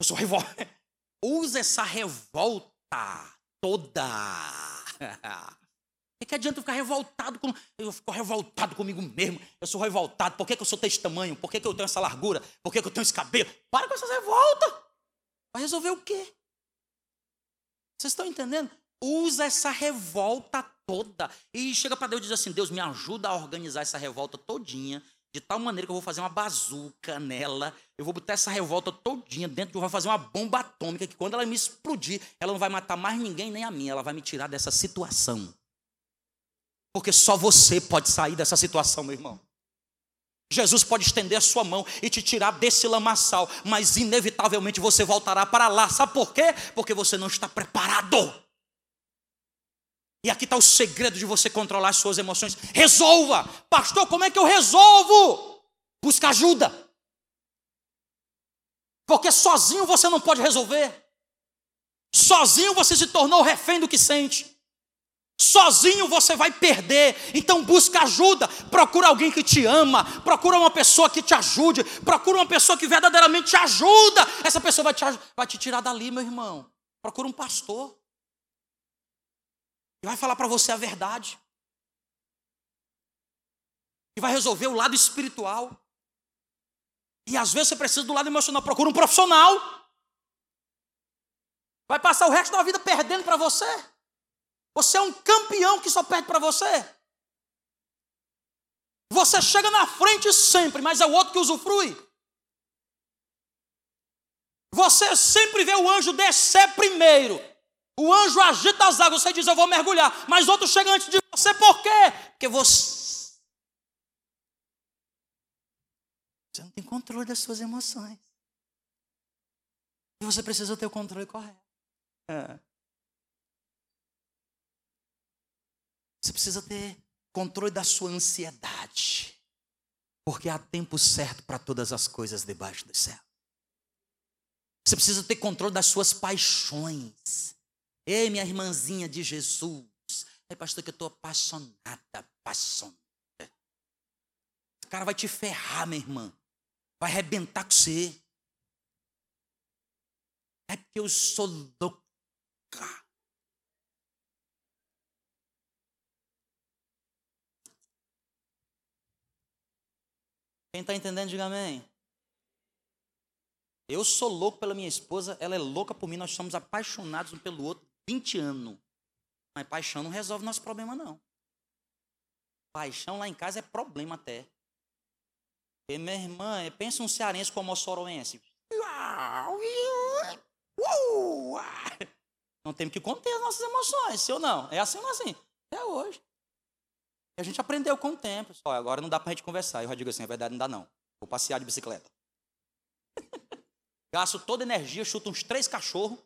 A: Eu sou revoltado. usa essa revolta toda. O que adianta eu ficar revoltado com. Eu fico revoltado comigo mesmo. Eu sou revoltado. Por que, que eu sou desse tamanho? Por que, que eu tenho essa largura? Por que, que eu tenho esse cabelo? Para com essas revoltas. Vai resolver o quê? Vocês estão entendendo? Usa essa revolta toda. E chega para Deus e diz assim: Deus, me ajuda a organizar essa revolta todinha de tal maneira que eu vou fazer uma bazuca nela, eu vou botar essa revolta todinha dentro, eu vou fazer uma bomba atômica que quando ela me explodir, ela não vai matar mais ninguém nem a mim, ela vai me tirar dessa situação. Porque só você pode sair dessa situação, meu irmão. Jesus pode estender a sua mão e te tirar desse lamaçal, mas inevitavelmente você voltará para lá. Sabe por quê? Porque você não está preparado. E aqui está o segredo de você controlar as suas emoções. Resolva! Pastor, como é que eu resolvo? Busca ajuda. Porque sozinho você não pode resolver. Sozinho você se tornou refém do que sente. Sozinho você vai perder. Então busca ajuda. Procura alguém que te ama. Procura uma pessoa que te ajude. Procura uma pessoa que verdadeiramente te ajuda. Essa pessoa vai te, vai te tirar dali, meu irmão. Procura um pastor. E vai falar para você a verdade. E vai resolver o lado espiritual. E às vezes você precisa do lado emocional. Procura um profissional. Vai passar o resto da vida perdendo para você. Você é um campeão que só perde para você. Você chega na frente sempre, mas é o outro que usufrui. Você sempre vê o anjo descer primeiro o anjo agita as águas, você diz, eu vou mergulhar. Mas outro chega antes de você, por quê? Porque você. Você não tem controle das suas emoções. E você precisa ter o controle correto. É. Você precisa ter controle da sua ansiedade. Porque há tempo certo para todas as coisas debaixo do céu. Você precisa ter controle das suas paixões. Ei, minha irmãzinha de Jesus. Ei, pastor, que eu estou apaixonada, apaixonada. O cara vai te ferrar, minha irmã. Vai arrebentar com você. É porque eu sou louca. Quem está entendendo, diga amém. Eu sou louco pela minha esposa, ela é louca por mim, nós somos apaixonados um pelo outro 20 anos. Mas paixão não resolve nosso problema, não. Paixão lá em casa é problema até. E minha irmã, pensa um cearense como moçoroense. Não temos que conter as nossas emoções, se ou não. É assim ou não é assim? Até hoje. E a gente aprendeu com o tempo. Só, agora não dá pra gente conversar. Eu já digo assim, a verdade não dá não. Vou passear de bicicleta. gasto toda a energia, chuto uns três cachorros.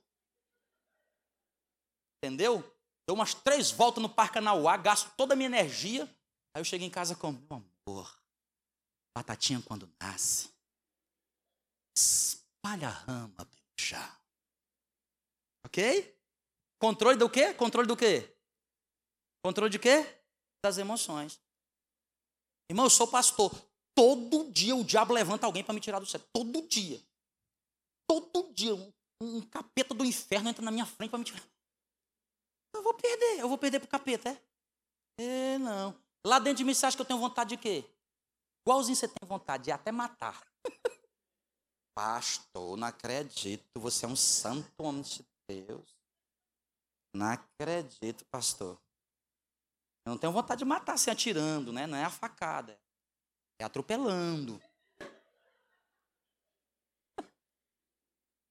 A: Entendeu? Dou umas três voltas no Parque Anauá, gasto toda a minha energia. Aí eu chego em casa com, meu amor, batatinha quando nasce. Espalha a rama, já. Ok? Controle do quê? Controle do quê? Controle de quê? Das emoções. Irmão, eu sou pastor. Todo dia o diabo levanta alguém para me tirar do céu. Todo dia. Todo dia. Um, um capeta do inferno entra na minha frente para me tirar. Perder. Eu vou perder pro capeta, é? É, não. Lá dentro de mim, você acha que eu tenho vontade de quê? Igualzinho você tem vontade de até matar. Pastor, não acredito. Você é um santo homem de Deus. Não acredito, pastor. Eu não tenho vontade de matar se atirando, né? Não é a facada. É atropelando.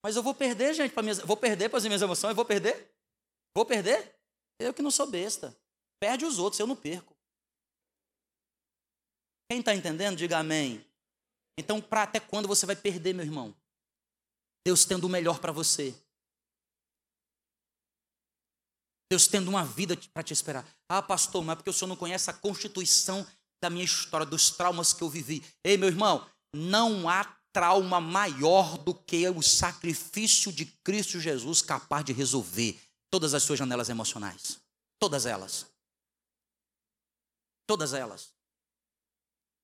A: Mas eu vou perder, gente, para minhas, vou perder para as minhas emoções, eu vou perder? Vou perder? Eu que não sou besta. Perde os outros, eu não perco. Quem está entendendo, diga amém. Então, para até quando você vai perder, meu irmão? Deus tendo o melhor para você. Deus tendo uma vida para te esperar. Ah, pastor, mas é porque o senhor não conhece a constituição da minha história, dos traumas que eu vivi. Ei, meu irmão, não há trauma maior do que o sacrifício de Cristo Jesus capaz de resolver todas as suas janelas emocionais. Todas elas. Todas elas.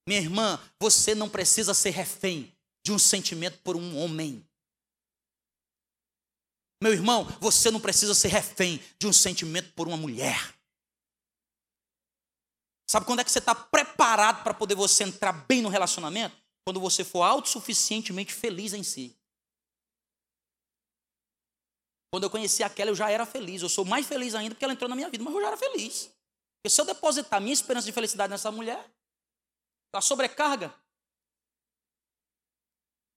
A: Minha irmã, você não precisa ser refém de um sentimento por um homem. Meu irmão, você não precisa ser refém de um sentimento por uma mulher. Sabe quando é que você está preparado para poder você entrar bem no relacionamento? Quando você for autossuficientemente feliz em si. Quando eu conheci aquela, eu já era feliz. Eu sou mais feliz ainda porque ela entrou na minha vida, mas eu já era feliz. Porque se eu depositar minha esperança de felicidade nessa mulher, a sobrecarga.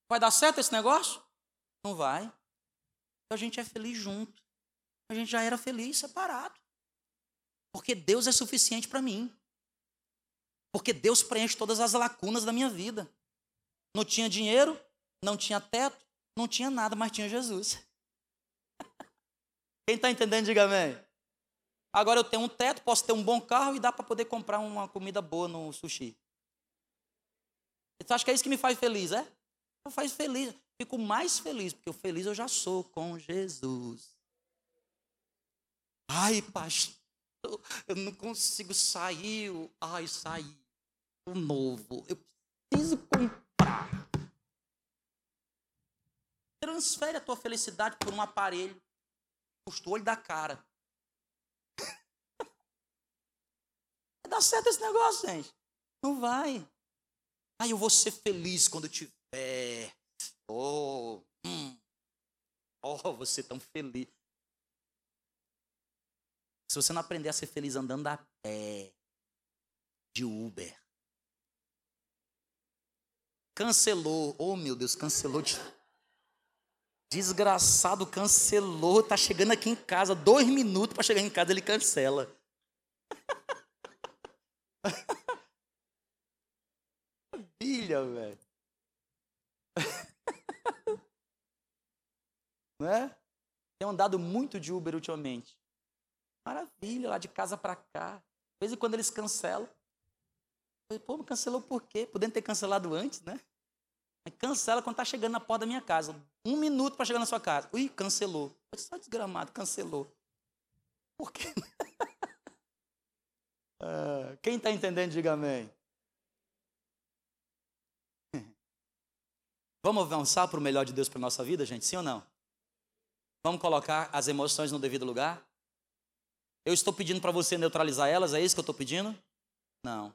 A: Vai dar certo esse negócio? Não vai. A gente é feliz junto. A gente já era feliz separado. Porque Deus é suficiente para mim. Porque Deus preenche todas as lacunas da minha vida. Não tinha dinheiro, não tinha teto, não tinha nada, mas tinha Jesus. Quem está entendendo, diga amém. Agora eu tenho um teto, posso ter um bom carro e dá para poder comprar uma comida boa no sushi. Você acha que é isso que me faz feliz, é? Me faz feliz. Fico mais feliz, porque o feliz eu já sou com Jesus. Ai, pastor, eu não consigo sair. Ai, sair. O novo. Eu preciso comprar. Transfere a tua felicidade por um aparelho. Custa o olho da cara. Vai dar certo esse negócio, gente? Não vai. Ah, eu vou ser feliz quando tiver. Oh, hum. oh, você tão feliz. Se você não aprender a ser feliz andando a pé, de Uber, cancelou. Oh, meu Deus, cancelou. De... Desgraçado, cancelou. Tá chegando aqui em casa, dois minutos para chegar em casa, ele cancela. Maravilha, velho. Não é? Tenho andado muito de Uber ultimamente. Maravilha, lá de casa para cá. De vez em quando eles cancelam. Pô, cancelou por quê? Podendo ter cancelado antes, né? Cancela quando tá chegando na porta da minha casa. Um minuto para chegar na sua casa. Ui, cancelou. Só desgramado, cancelou. Por quê? ah, quem está entendendo, diga amém. Vamos avançar para o melhor de Deus para a nossa vida, gente? Sim ou não? Vamos colocar as emoções no devido lugar? Eu estou pedindo para você neutralizar elas, é isso que eu estou pedindo? Não.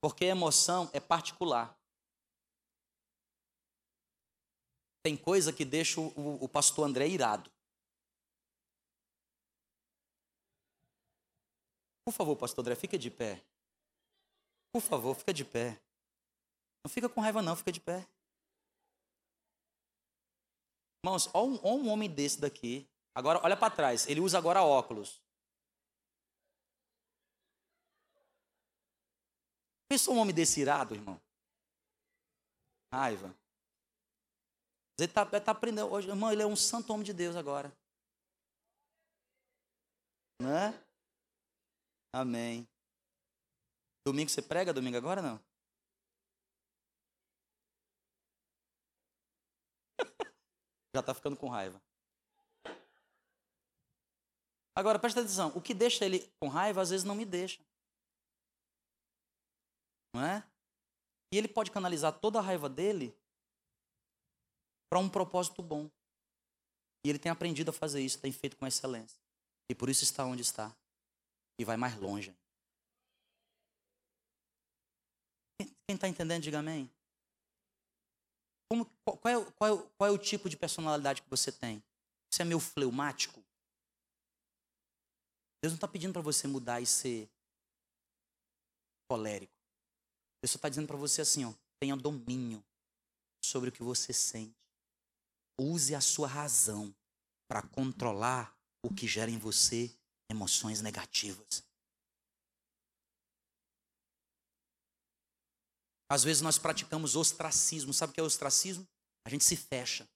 A: Porque emoção é particular. Tem coisa que deixa o, o pastor André irado. Por favor, pastor André, fica de pé. Por favor, fica de pé. Não fica com raiva, não, fica de pé. Irmãos, olha um, um homem desse daqui. Agora, olha para trás. Ele usa agora óculos. Pensou um homem desse irado, irmão? Raiva. Ele está tá aprendendo hoje. Irmão, ele é um santo homem de Deus agora. Né? Amém. Domingo você prega? Domingo agora não? Já está ficando com raiva. Agora, presta atenção. O que deixa ele com raiva, às vezes não me deixa. Não é? E ele pode canalizar toda a raiva dele para um propósito bom. E ele tem aprendido a fazer isso, tem feito com excelência. E por isso está onde está. E vai mais longe. Quem está entendendo, diga amém. Como, qual, é, qual, é, qual é o tipo de personalidade que você tem? Você é meio fleumático? Deus não está pedindo para você mudar e ser colérico. Deus só está dizendo para você assim, ó, tenha domínio sobre o que você sente. Use a sua razão para controlar o que gera em você emoções negativas. Às vezes nós praticamos ostracismo. Sabe o que é ostracismo? A gente se fecha.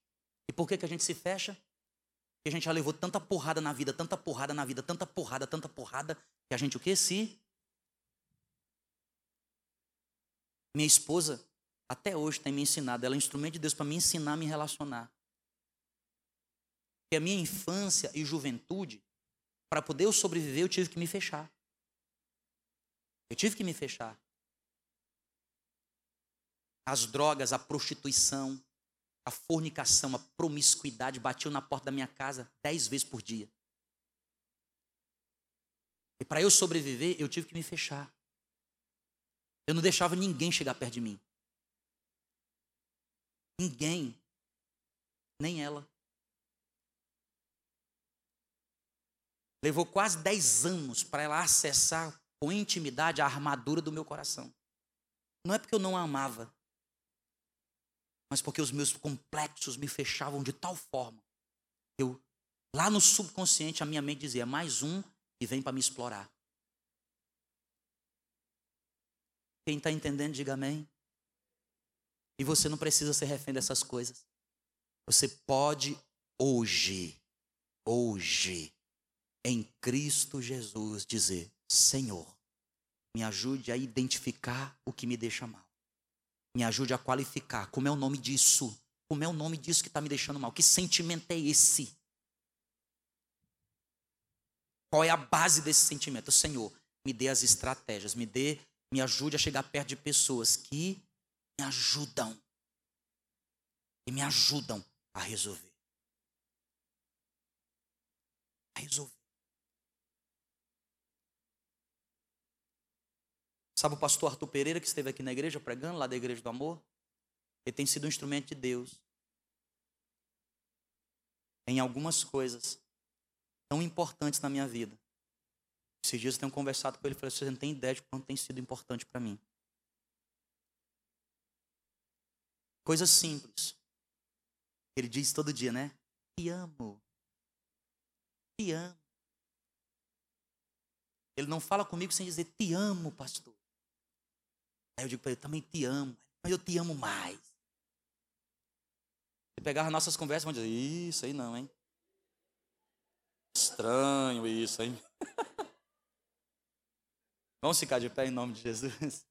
A: E por que, que a gente se fecha? Porque a gente já levou tanta porrada na vida, tanta porrada na vida, tanta porrada, tanta porrada, que a gente o? Se. Minha esposa, até hoje, tem me ensinado. Ela é um instrumento de Deus para me ensinar a me relacionar que a minha infância e juventude, para poder eu sobreviver, eu tive que me fechar. Eu tive que me fechar. As drogas, a prostituição, a fornicação, a promiscuidade batiam na porta da minha casa dez vezes por dia. E para eu sobreviver, eu tive que me fechar. Eu não deixava ninguém chegar perto de mim. Ninguém. Nem ela. Levou quase 10 anos para ela acessar com intimidade a armadura do meu coração. Não é porque eu não a amava, mas porque os meus complexos me fechavam de tal forma. Eu, lá no subconsciente, a minha mente dizia: mais um que vem para me explorar. Quem está entendendo, diga amém. E você não precisa ser refém dessas coisas. Você pode hoje, hoje, em Cristo Jesus dizer: Senhor, me ajude a identificar o que me deixa mal. Me ajude a qualificar. Como é o nome disso? Como é o nome disso que está me deixando mal? Que sentimento é esse? Qual é a base desse sentimento? Senhor, me dê as estratégias, me dê, me ajude a chegar perto de pessoas que me ajudam. E me ajudam a resolver. A resolver. Sabe o pastor Arthur Pereira que esteve aqui na igreja pregando, lá da Igreja do Amor? Ele tem sido um instrumento de Deus em algumas coisas tão importantes na minha vida. Esses dias eu tenho conversado com ele e falei: você não tem ideia de quanto tem sido importante para mim. Coisas simples. Ele diz todo dia, né? Te amo. Te amo. Ele não fala comigo sem dizer te amo, pastor. Aí eu digo para ele, também te amo, mas eu te amo mais. Pegar as nossas conversas, vão dizer, isso aí não, hein? Estranho isso, hein? Vamos ficar de pé em nome de Jesus.